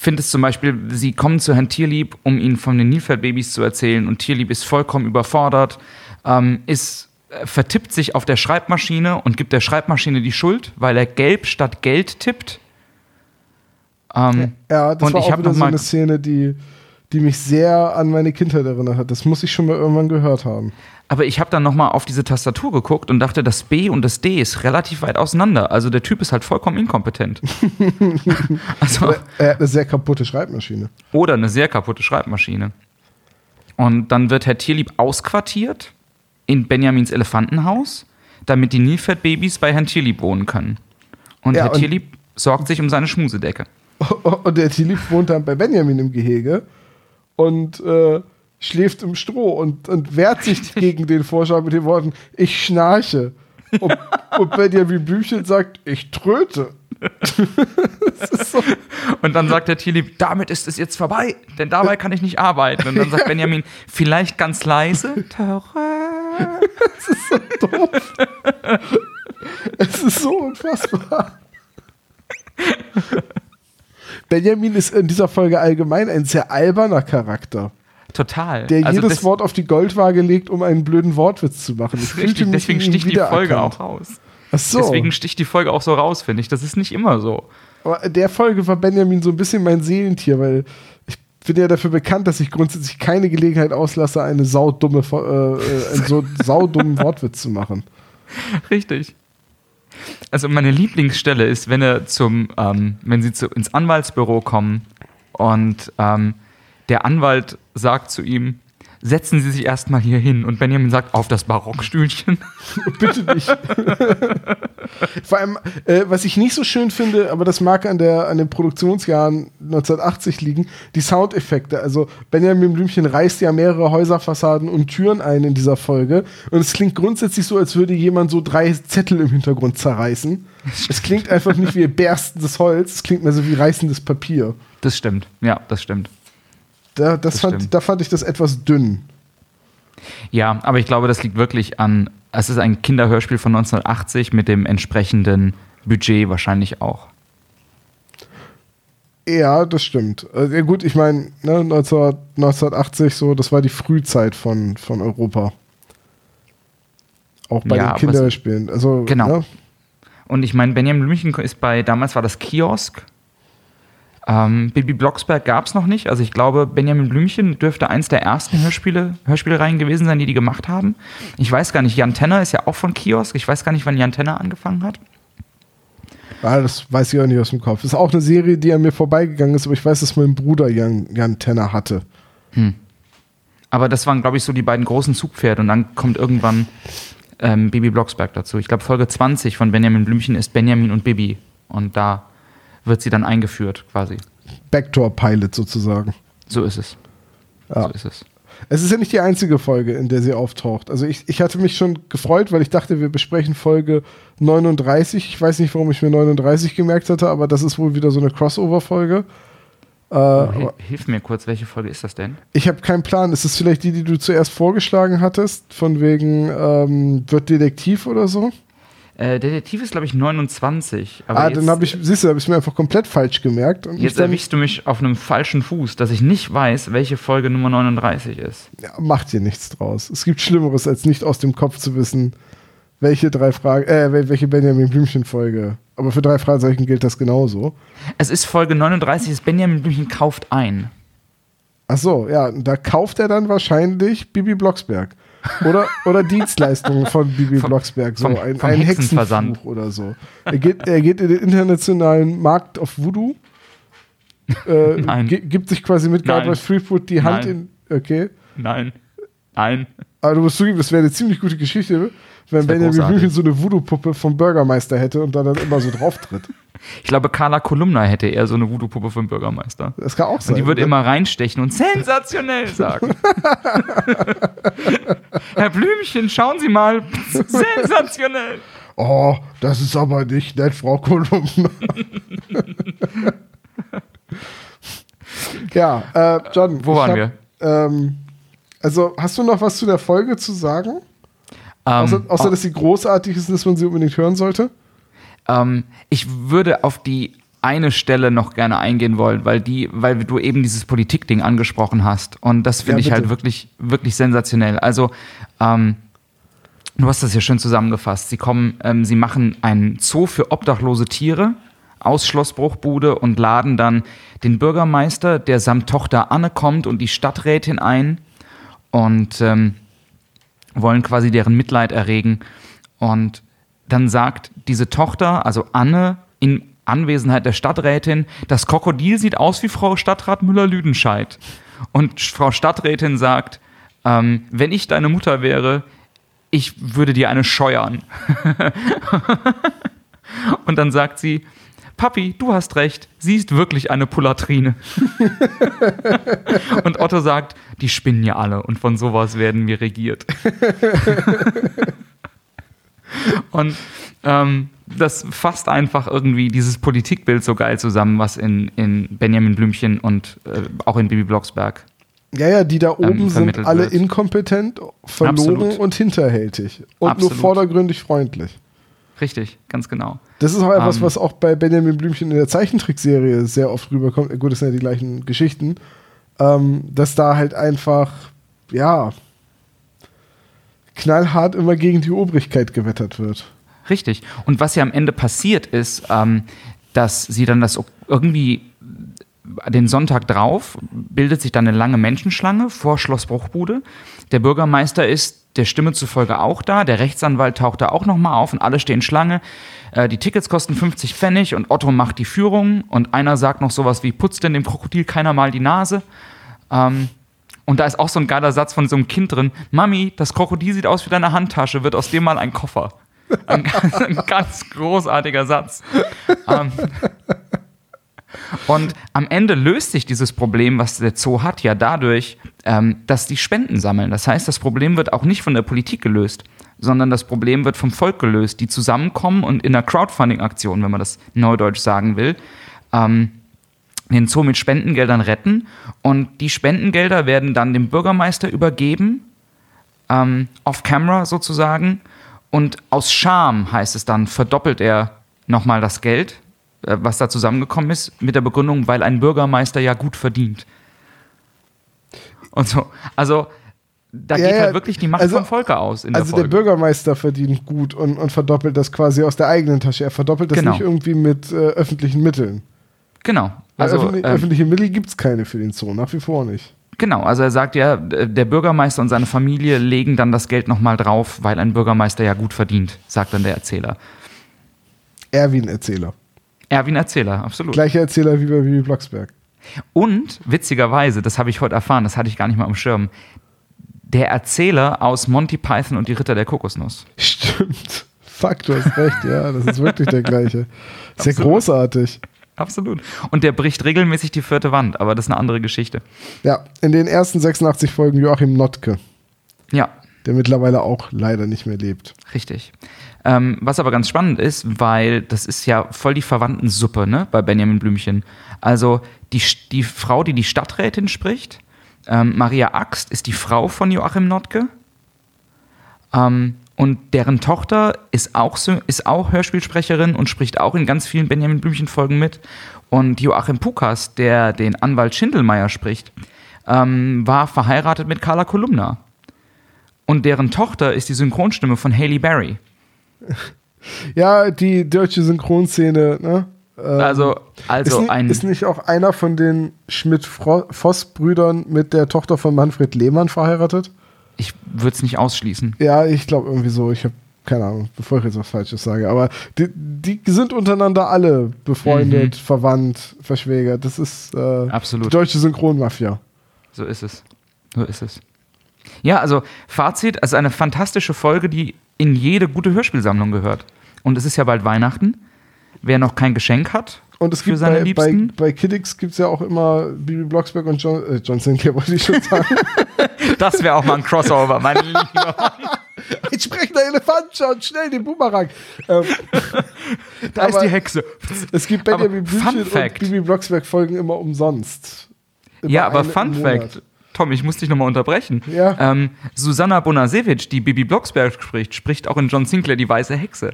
finde es zum Beispiel, sie kommen zu Herrn Tierlieb, um ihnen von den Nilpferdbabys zu erzählen und Tierlieb ist vollkommen überfordert, ähm, ist, äh, vertippt sich auf der Schreibmaschine und gibt der Schreibmaschine die Schuld, weil er gelb statt Geld tippt. Ähm, Ja, das Und war ich auch wieder so eine Szene, die, die mich sehr an meine Kindheit erinnert hat. Das muss ich schon mal irgendwann gehört haben. Aber ich habe dann nochmal auf diese Tastatur geguckt und dachte, das B und das D ist relativ weit auseinander. Also der Typ ist halt vollkommen inkompetent. also, Er hat eine sehr kaputte Schreibmaschine. oder eine sehr kaputte Schreibmaschine. Und dann wird Herr Tierlieb ausquartiert in Benjamins Elefantenhaus, damit die Nilpferdbabys bei Herrn Tierlieb wohnen können. Und Ja, Herr und- Tierlieb sorgt sich um seine Schmusedecke. Und der Tilip wohnt dann bei Benjamin im Gehege und äh, schläft im Stroh und, und wehrt sich gegen den Vorschlag mit den Worten, ich schnarche. Und, und Benjamin Blümchen sagt, ich tröte. das ist so, Und dann sagt der Tierlieb, damit ist es jetzt vorbei, denn dabei kann ich nicht arbeiten. Und dann sagt Benjamin, vielleicht ganz leise. Terror. doof. es ist so unfassbar. Benjamin ist in dieser Folge allgemein ein sehr alberner Charakter, Total. der Also jedes Wort auf die Goldwaage legt, um einen blöden Wortwitz zu machen. Ich Richtig, deswegen sticht die Folge auch raus. Ach so. Deswegen sticht die Folge auch so raus, finde ich. Das ist nicht immer so. Aber in der Folge war Benjamin so ein bisschen mein Seelentier, weil ich bin ja dafür bekannt, dass ich grundsätzlich keine Gelegenheit auslasse, eine saudumme, äh, äh, einen so saudummen Wortwitz zu machen. Richtig. Also meine Lieblingsstelle ist, wenn er zum, ähm, wenn sie zu, ins Anwaltsbüro kommen und ähm, der Anwalt sagt zu ihm, setzen Sie sich erstmal hier hin. Und Benjamin sagt, auf das Barockstühlchen. Bitte nicht. Vor allem, äh, was ich nicht so schön finde, aber das mag an, der, an den Produktionsjahren 1980 liegen, die Soundeffekte. Also Benjamin Blümchen reißt ja mehrere Häuserfassaden und Türen ein in dieser Folge. Und es klingt grundsätzlich so, als würde jemand so drei Zettel im Hintergrund zerreißen. Es klingt einfach nicht wie berstendes Holz, es klingt mehr so wie reißendes Papier. Das stimmt, ja, das stimmt. Da, das das fand, da fand ich das etwas dünn. Ja, aber ich glaube, das liegt wirklich an, es ist ein Kinderhörspiel von 1980 mit dem entsprechenden Budget wahrscheinlich auch. Ja, das stimmt. Also, ja, gut, ich meine, ne, 1980 so, das war die Frühzeit von, von Europa. Auch bei ja, den Kinderhörspielen. Also, genau. Ne? Und ich meine, Benjamin München ist bei, damals war das Kiosk ähm, Bibi Blocksberg gab es noch nicht. Also ich glaube, Benjamin Blümchen dürfte eins der ersten Hörspiele, Hörspielereien gewesen sein, die die gemacht haben. Ich weiß gar nicht, Jan Tenner ist ja auch von Kiosk. Ich weiß gar nicht, wann Jan Tenner angefangen hat. Ah, das weiß ich auch nicht aus dem Kopf. Das ist auch eine Serie, die an mir vorbeigegangen ist, aber ich weiß, dass mein Bruder Jan, Jan Tenner hatte. Hm. Aber das waren, glaube ich, so die beiden großen Zugpferde und dann kommt irgendwann ähm, Bibi Blocksberg dazu. Ich glaube, Folge 20 von Benjamin Blümchen ist Benjamin und Bibi. Und da wird sie dann eingeführt, quasi. Backdoor-Pilot sozusagen. So ist es. Ja. So ist es. Es ist ja nicht die einzige Folge, in der sie auftaucht. Also ich, ich hatte mich schon gefreut, weil ich dachte, wir besprechen Folge 39. Ich weiß nicht, warum ich mir 39 gemerkt hatte, aber das ist wohl wieder so eine Crossover-Folge. Äh, oh, hilf mir kurz, welche Folge ist das denn? Ich habe keinen Plan. Ist es vielleicht die, die du zuerst vorgeschlagen hattest? Von wegen ähm, wird Detektiv oder so? Äh, Detektiv ist, glaube ich, 29. ah, jetzt, dann habe ich, siehst du, habe ich mir einfach komplett falsch gemerkt. jetzt erwischst du mich auf einem falschen Fuß, dass ich nicht weiß, welche Folge Nummer 39 ist. Ja, macht dir nichts draus. Es gibt Schlimmeres, als nicht aus dem Kopf zu wissen, welche drei Fragen, äh, welche Benjamin Blümchen-Folge. Aber für drei Fragezeichen gilt das genauso. Es ist Folge 39, das Benjamin Blümchen kauft ein. Ach so, ja, da kauft er dann wahrscheinlich Bibi Blocksberg. Oder, oder Dienstleistungen von Bibi vom, Blocksberg, so vom, ein, vom ein Hexenversuch oder so. Er geht, er geht in den internationalen Markt auf Voodoo, äh, Nein. gibt sich quasi mit Guybrush Threepwood die Hand Nein. in. Okay. Nein. Nein. Aber du musst zugeben, das wäre eine ziemlich gute Geschichte, wenn Benjamin Blümchen so eine Voodoo-Puppe vom Bürgermeister hätte und da dann immer so drauf tritt. Ich glaube, Carla Kolumna hätte eher so eine Voodoo-Puppe vom Bürgermeister. Das kann auch sein. Und die würde immer reinstechen und sensationell sagen. Herr Blümchen, schauen Sie mal. sensationell. Oh, das ist aber nicht nett, Frau Kolumna. ja, äh, John. Wo waren hab, wir? Ähm, also, hast du noch was zu der Folge zu sagen? Ähm, außer, außer dass sie großartig ist und dass man sie unbedingt hören sollte? Ähm, ich würde auf die eine Stelle noch gerne eingehen wollen, weil die, weil du eben dieses Politikding angesprochen hast. Und das finde ja, ich halt wirklich, wirklich sensationell. Also, ähm, du hast das ja schön zusammengefasst. Sie kommen, ähm, sie machen einen Zoo für obdachlose Tiere aus Schloss Bruchbude und laden dann den Bürgermeister, der samt Tochter Anne kommt und die Stadträtin ein und ähm, wollen quasi deren Mitleid erregen. Und dann sagt diese Tochter, also Anne, in Anwesenheit der Stadträtin, das Krokodil sieht aus wie Frau Stadtrat Müller-Lüdenscheid. Und Frau Stadträtin sagt, ähm, wenn ich deine Mutter wäre, ich würde dir eine scheuern. Und dann sagt sie, Papi, du hast recht, sie ist wirklich eine Pulatrine. und Otto sagt, die spinnen ja alle und von sowas werden wir regiert. und ähm, das fasst einfach irgendwie dieses Politikbild so geil zusammen, was in, in Benjamin Blümchen und äh, auch in Bibi Blocksberg. Ja, ja, die da oben ähm, sind alle wird. inkompetent, verlogen Absolut. und hinterhältig. Und Absolut. nur vordergründig freundlich. Richtig, ganz genau. Das ist auch etwas, um, was auch bei Benjamin Blümchen in der Zeichentrickserie sehr oft rüberkommt. Gut, das sind ja die gleichen Geschichten. Ähm, dass da halt einfach, ja, knallhart immer gegen die Obrigkeit gewettert wird. Richtig. Und was ja am Ende passiert ist, ähm, dass sie dann das irgendwie den Sonntag drauf bildet sich dann eine lange Menschenschlange vor Schloss Bruchbude. Der Bürgermeister ist der Stimme zufolge auch da, der Rechtsanwalt taucht da auch nochmal auf und alle stehen Schlange. Äh, die Tickets kosten 50 Pfennig und Otto macht die Führung und einer sagt noch sowas wie, putzt denn dem Krokodil keiner mal die Nase? Ähm, und da ist auch so ein geiler Satz von so einem Kind drin. Mami, das Krokodil sieht aus wie deine Handtasche, wird aus dem mal ein Koffer. Ein, ganz- ein ganz großartiger Satz. Ähm, und am Ende löst sich dieses Problem, was der Zoo hat, ja dadurch, ähm, dass die Spenden sammeln. Das heißt, das Problem wird auch nicht von der Politik gelöst, sondern das Problem wird vom Volk gelöst, die zusammenkommen und in einer Crowdfunding-Aktion, wenn man das neudeutsch sagen will, ähm, den Zoo mit Spendengeldern retten. Und die Spendengelder werden dann dem Bürgermeister übergeben, ähm, off-camera sozusagen. Und aus Scham, heißt es dann, verdoppelt er nochmal das Geld, was da zusammengekommen ist, mit der Begründung, weil ein Bürgermeister ja gut verdient. Und so. Also, da Ja, geht ja, halt wirklich die Macht also- vom Volke aus in der Also der Folge. Bürgermeister verdient gut und, und verdoppelt das quasi aus der eigenen Tasche. Er verdoppelt das Genau. nicht irgendwie mit äh, öffentlichen Mitteln. genau. Also, öffentlich, ähm, öffentliche Mittel gibt es keine für den Zoo, nach wie vor nicht. Genau, also er sagt ja, der Bürgermeister und seine Familie legen dann das Geld nochmal drauf, weil ein Bürgermeister ja gut verdient, sagt dann der Erzähler. Erwin-Erzähler. Erwin Erzähler, absolut. Gleicher Erzähler wie bei Bibi Blocksberg. Und witzigerweise, das habe ich heute erfahren, das hatte ich gar nicht mal am Schirm, der Erzähler aus Monty Python und die Ritter der Kokosnuss. Stimmt. Fuck, du hast recht, ja, das ist wirklich der gleiche. Sehr Absolut. großartig. Absolut. Und der bricht regelmäßig die vierte Wand, aber das ist eine andere Geschichte. Ja, in den ersten 86 Folgen Joachim Notke, Ja, der mittlerweile auch leider nicht mehr lebt. Richtig. Ähm, was aber ganz spannend ist, weil das ist ja voll die Verwandtensuppe ne, bei Benjamin Blümchen. Also die, die Frau, die die Stadträtin spricht, ähm, Maria Axt, ist die Frau von Joachim Notke. Ähm, und deren Tochter ist auch, ist auch Hörspielsprecherin und spricht auch in ganz vielen Benjamin Blümchen-Folgen mit. Und Joachim Pukas, der den Anwalt Schindelmeier spricht, ähm, war verheiratet mit Carla Kolumna. Und deren Tochter ist die Synchronstimme von Haley Berry. Ja, die deutsche Synchronszene, ne? Ähm, Also, ist, also ni- ein. ist nicht auch einer von den Schmidt-Voss-Brüdern mit der Tochter von Manfred Lehmann verheiratet? Ich würde es nicht ausschließen. Ja, ich glaube irgendwie so. Ich habe keine Ahnung, bevor ich jetzt was Falsches sage. Aber die, die sind untereinander alle befreundet, verwandt, verschwägert. Das ist äh, Absolut. die deutsche Synchronmafia. So ist es. So ist es. Ja, also Fazit, also eine fantastische Folge, die in jede gute Hörspielsammlung gehört. Und es ist ja bald Weihnachten. Wer noch kein Geschenk hat Und es für gibt seine bei, bei, Liebsten, bei Kiddix gibt es ja auch immer Bibi Blocksberg und John, äh, John Sinclair, wollte ich schon sagen. das wäre auch mal ein Crossover, mein lieber Mann. Ein sprechender Elefant, schaut schnell den Boomerang. Ähm, Da ist die Hexe. es gibt Benjamin Blümchen und. Bibi Blocksberg Folgen immer umsonst. Immer Ja, aber Fun. Fact. Tom, ich muss dich nochmal unterbrechen. Ja. Ähm, Susanna Bonasewicz, die Bibi Blocksberg spricht, spricht auch in John Sinclair die weiße Hexe.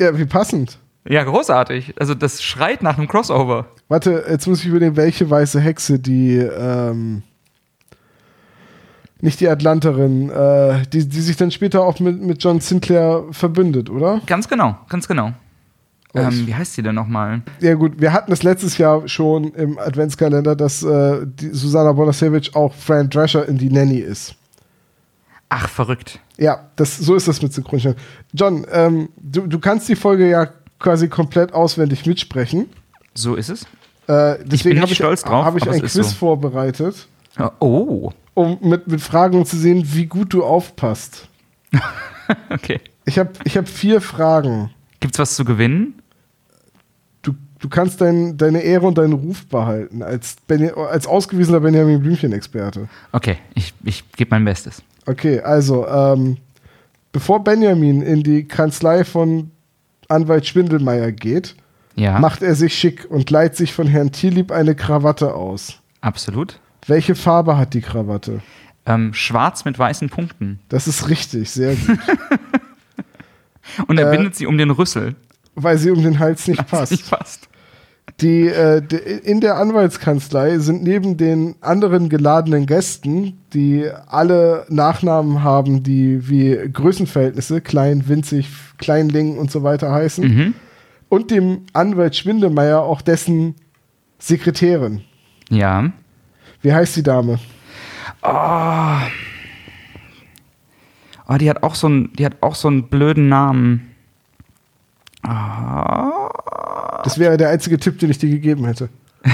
Ja, wie passend. Ja, großartig. Also das schreit nach einem Crossover. Warte, jetzt muss ich überlegen, welche weiße Hexe, die, ähm, nicht die Atlanterin, äh, die, die sich dann später auch mit, mit John Sinclair verbündet, oder? Ganz genau, ganz genau. Ich- Ähm, wie heißt sie denn nochmal? Ja gut, wir hatten es letztes Jahr schon im Adventskalender, dass äh, die Susanna Bonasewicz auch Fran Drescher in die Nanny ist. Ach, verrückt. Ja, das, so ist das mit Synchronstellung. John, ähm, du, du kannst die Folge ja quasi komplett auswendig mitsprechen. So ist es. Äh, deswegen habe ich, stolz drauf, hab ich ein Quiz so. vorbereitet, Oh, um mit, mit Fragen zu sehen, wie gut du aufpasst. okay. Ich habe ich hab vier Fragen. Gibt's was zu gewinnen? Du, kannst dein, deine Ehre und deinen Ruf behalten als, Benja, als ausgewiesener Benjamin Blümchen-Experte. Okay, ich, ich gebe mein Bestes. Okay, also, ähm, bevor Benjamin in die Kanzlei von Anwalt Schwindelmeier geht, Ja, macht er sich schick und leiht sich von Herrn Tierlieb eine Krawatte aus. absolut. Welche Farbe hat die Krawatte? Ähm, schwarz mit weißen Punkten. Das ist richtig, sehr gut. Und er Äh, bindet sie um den Rüssel. Weil sie um den Hals nicht passt. nicht passt. Die, äh, die, in der Anwaltskanzlei sind neben den anderen geladenen Gästen, die alle Nachnamen haben, die wie Größenverhältnisse, klein, winzig, Kleinling und so weiter heißen, Mhm. und dem Anwalt Schwindelmeier auch dessen Sekretärin. Ja. Wie heißt die Dame? Oh, die hat auch so einen, die hat auch so einen blöden Namen. Ah. Das wäre der einzige Tipp, den ich dir gegeben hätte.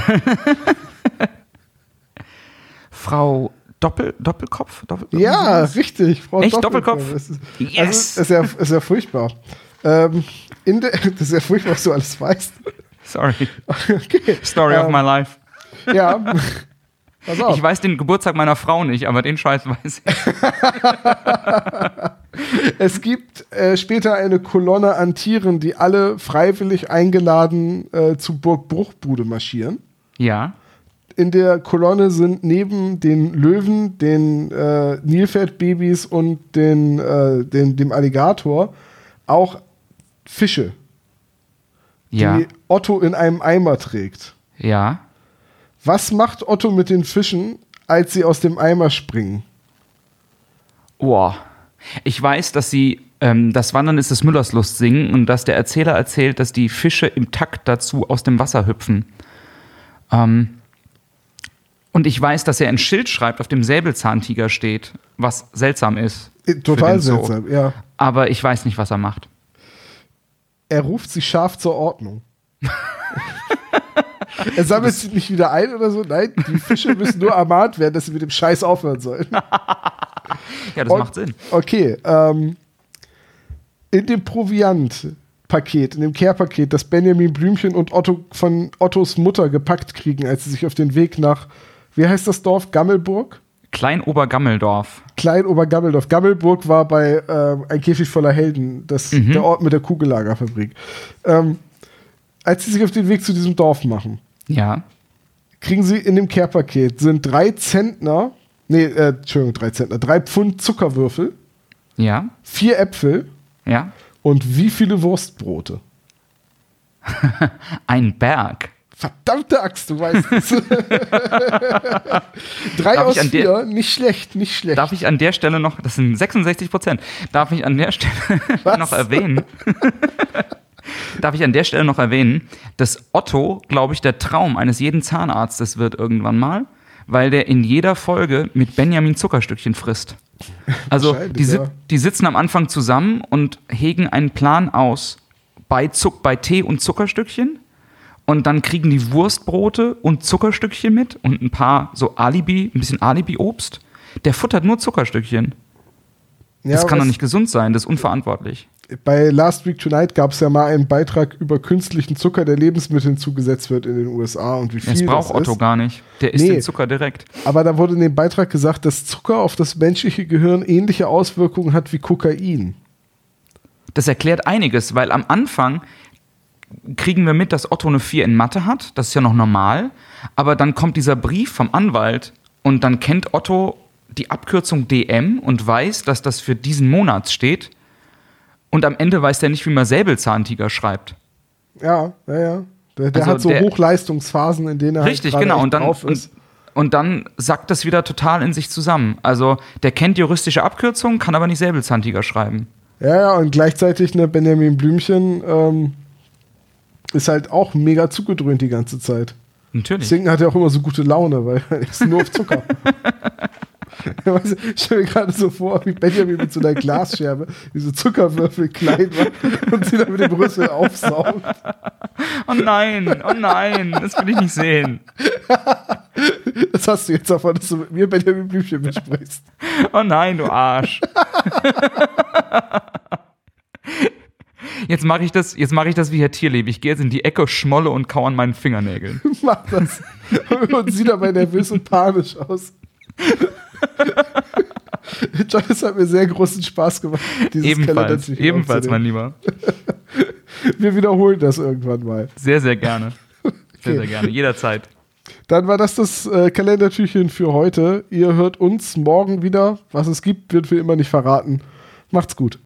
Frau Doppel, Doppelkopf? Doppel, Ja, richtig. Frau Echt? Doppelkopf? Das ist, Yes! also, ist, ja, ist ja furchtbar. Ähm, in der, das ist ja furchtbar, was du alles weißt. Sorry. Okay. Story of Ähm, my life. Ja. Pass auf. Ich weiß den Geburtstag meiner Frau nicht, aber den Scheiß weiß ich. Es gibt äh, später eine Kolonne an Tieren, die alle freiwillig eingeladen äh, zu Burg Bruchbude marschieren. Ja. In der Kolonne sind neben den Löwen, den äh, Nilpferdbabys und den, äh, den, dem Alligator auch Fische, Ja. die Otto in einem Eimer trägt. Ja. Was macht Otto mit den Fischen, als sie aus dem Eimer springen? Boah. Ich weiß, dass sie ähm, das Wandern ist des Müllers Lust singen und dass der Erzähler erzählt, dass die Fische im Takt dazu aus dem Wasser hüpfen. Ähm, und ich weiß, dass er ein Schild schreibt, auf dem Säbelzahntiger steht, was seltsam ist. Äh, Total Zoo. seltsam, ja. Aber ich weiß nicht, was er macht. Er ruft sie scharf zur Ordnung. er sammelt sie nicht wieder ein oder so. Nein, die Fische müssen nur ermahnt werden, dass sie mit dem Scheiß aufhören sollen. Ja, das Und- macht Sinn. Okay, ähm, in dem Proviant-Paket, in dem Care-Paket, das Benjamin Blümchen und Otto von Ottos Mutter gepackt kriegen, als sie sich auf den Weg nach, wie heißt das Dorf? Gammelburg? Klein-Obergammeldorf. Klein-Obergammeldorf. Gammelburg war bei ähm, Ein Käfig voller Helden, das, der Ort mit der Kugellagerfabrik. Ähm, als sie sich auf den Weg zu diesem Dorf machen, Ja. kriegen sie in dem Care-Paket, sind drei Zentner, nee, äh, Entschuldigung, drei Zentner, drei Pfund Zuckerwürfel, Ja. vier Äpfel Ja. und wie viele Wurstbrote? Ein Berg. Verdammte Axt, du weißt es. drei Darf aus vier, der- nicht schlecht, nicht schlecht. Darf ich an der Stelle noch, das sind 66 Prozent, darf ich an der Stelle noch erwähnen, darf ich an der Stelle noch erwähnen, dass Otto, glaube ich, der Traum eines jeden Zahnarztes wird irgendwann mal, weil der in jeder Folge mit Benjamin Zuckerstückchen frisst. Also die, si ja. die sitzen am Anfang zusammen und hegen einen Plan aus bei, Zuck bei Tee und Zuckerstückchen. Und dann kriegen die Wurstbrote und Zuckerstückchen mit und ein paar so Alibi, ein bisschen Alibi-Obst. Der futtert nur Zuckerstückchen. Ja, Das kann doch nicht gesund sein, das ist unverantwortlich. Bei Last Week Tonight gab es ja mal einen Beitrag über künstlichen Zucker, der Lebensmitteln zugesetzt wird in den USA und wie viel Das braucht das Otto ist. gar nicht. Der isst Nee. den Zucker direkt. Aber da wurde in dem Beitrag gesagt, dass Zucker auf das menschliche Gehirn ähnliche Auswirkungen hat wie Kokain. Das erklärt einiges, weil am Anfang kriegen wir mit, dass Otto eine 4 in Mathe hat. Das ist ja noch normal. Aber dann kommt dieser Brief vom Anwalt und dann kennt Otto die Abkürzung DM und weiß, dass das für diesen Monat steht. Und am Ende weiß der nicht, wie man Säbelzahntiger schreibt. Ja, ja, ja. Der, der Also hat so der- Hochleistungsphasen, in denen er Richtig, halt genau. Und dann, drauf und, ist. und dann sackt das wieder total in sich zusammen. Also der kennt juristische Abkürzungen, kann aber nicht Säbelzahntiger schreiben. Ja, ja, und gleichzeitig ne, Benjamin Blümchen ähm, ist halt auch mega zugedröhnt die ganze Zeit. Natürlich. Deswegen hat er auch immer so gute Laune, weil er ist nur auf Zucker. Weißt du, ich stelle mir gerade so vor, wie Benjamin mit so einer Glasscherbe diese Zuckerwürfel klein macht und sie dann mit dem Rüssel aufsaugt. Oh nein, oh nein, das will ich nicht sehen. Das hast du jetzt davon, dass du mit mir Benjamin Blümchen besprichst. Oh nein, du Arsch. Jetzt mache ich das, jetzt mache ich das wie Herr Tierlebe. Ich gehe jetzt in die Ecke, schmolle und kau an meinen Fingernägeln. Mach das. Und sieht dabei nervös und panisch aus. John, es hat mir sehr großen Spaß gemacht. Dieses ebenfalls, ebenfalls, mein. Lieber. Wir wiederholen das irgendwann mal. Sehr, sehr gerne. Sehr, Okay. sehr gerne. Jederzeit. Dann war das das äh, Kalendertürchen für heute. Ihr hört uns morgen wieder. Was es gibt, wird wie immer nicht verraten. Macht's gut.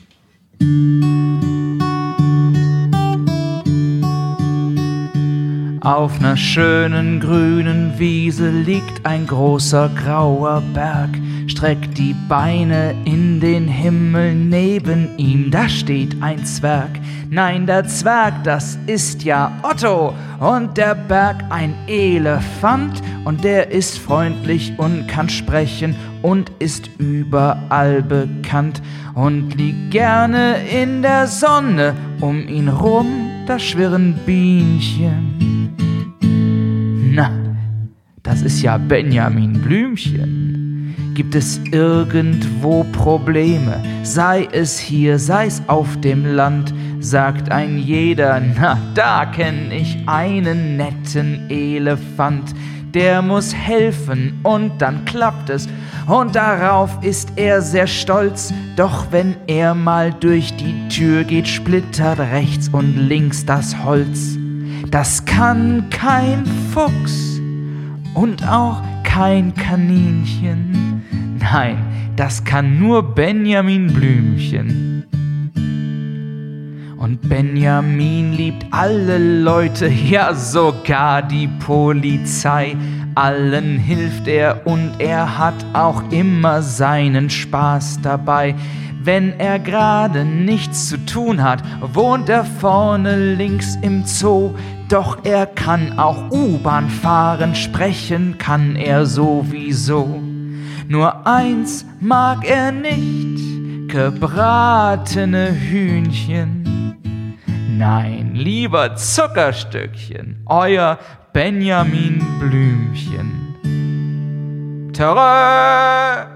Auf ner schönen grünen Wiese liegt ein großer grauer Berg. streckt die Beine in den Himmel neben ihm, da steht ein Zwerg. Nein, der Zwerg, das ist ja Otto und der Berg ein Elefant und der ist freundlich und kann sprechen und ist überall bekannt und liegt gerne in der Sonne, um ihn rum, da schwirren Bienchen. Na, das ist ja Benjamin Blümchen. Gibt es irgendwo Probleme, sei es hier, sei es auf dem Land, sagt ein jeder, na, da kenn ich einen netten Elefant, der muss helfen und dann klappt es und darauf ist er sehr stolz, doch wenn er mal durch die Tür geht, splittert rechts und links das Holz. Das kann kein Fuchs und auch kein Kaninchen. Nein, das kann nur Benjamin Blümchen. Und Benjamin liebt alle Leute, ja sogar die Polizei. Allen hilft er und er hat auch immer seinen Spaß dabei. Wenn er gerade nichts zu tun hat, wohnt er vorne links im Zoo. Doch er kann auch U-Bahn fahren, sprechen kann er sowieso. Nur eins mag er nicht, gebratene Hühnchen. Nein, lieber Zuckerstückchen, euer Benjamin Blümchen. Terror!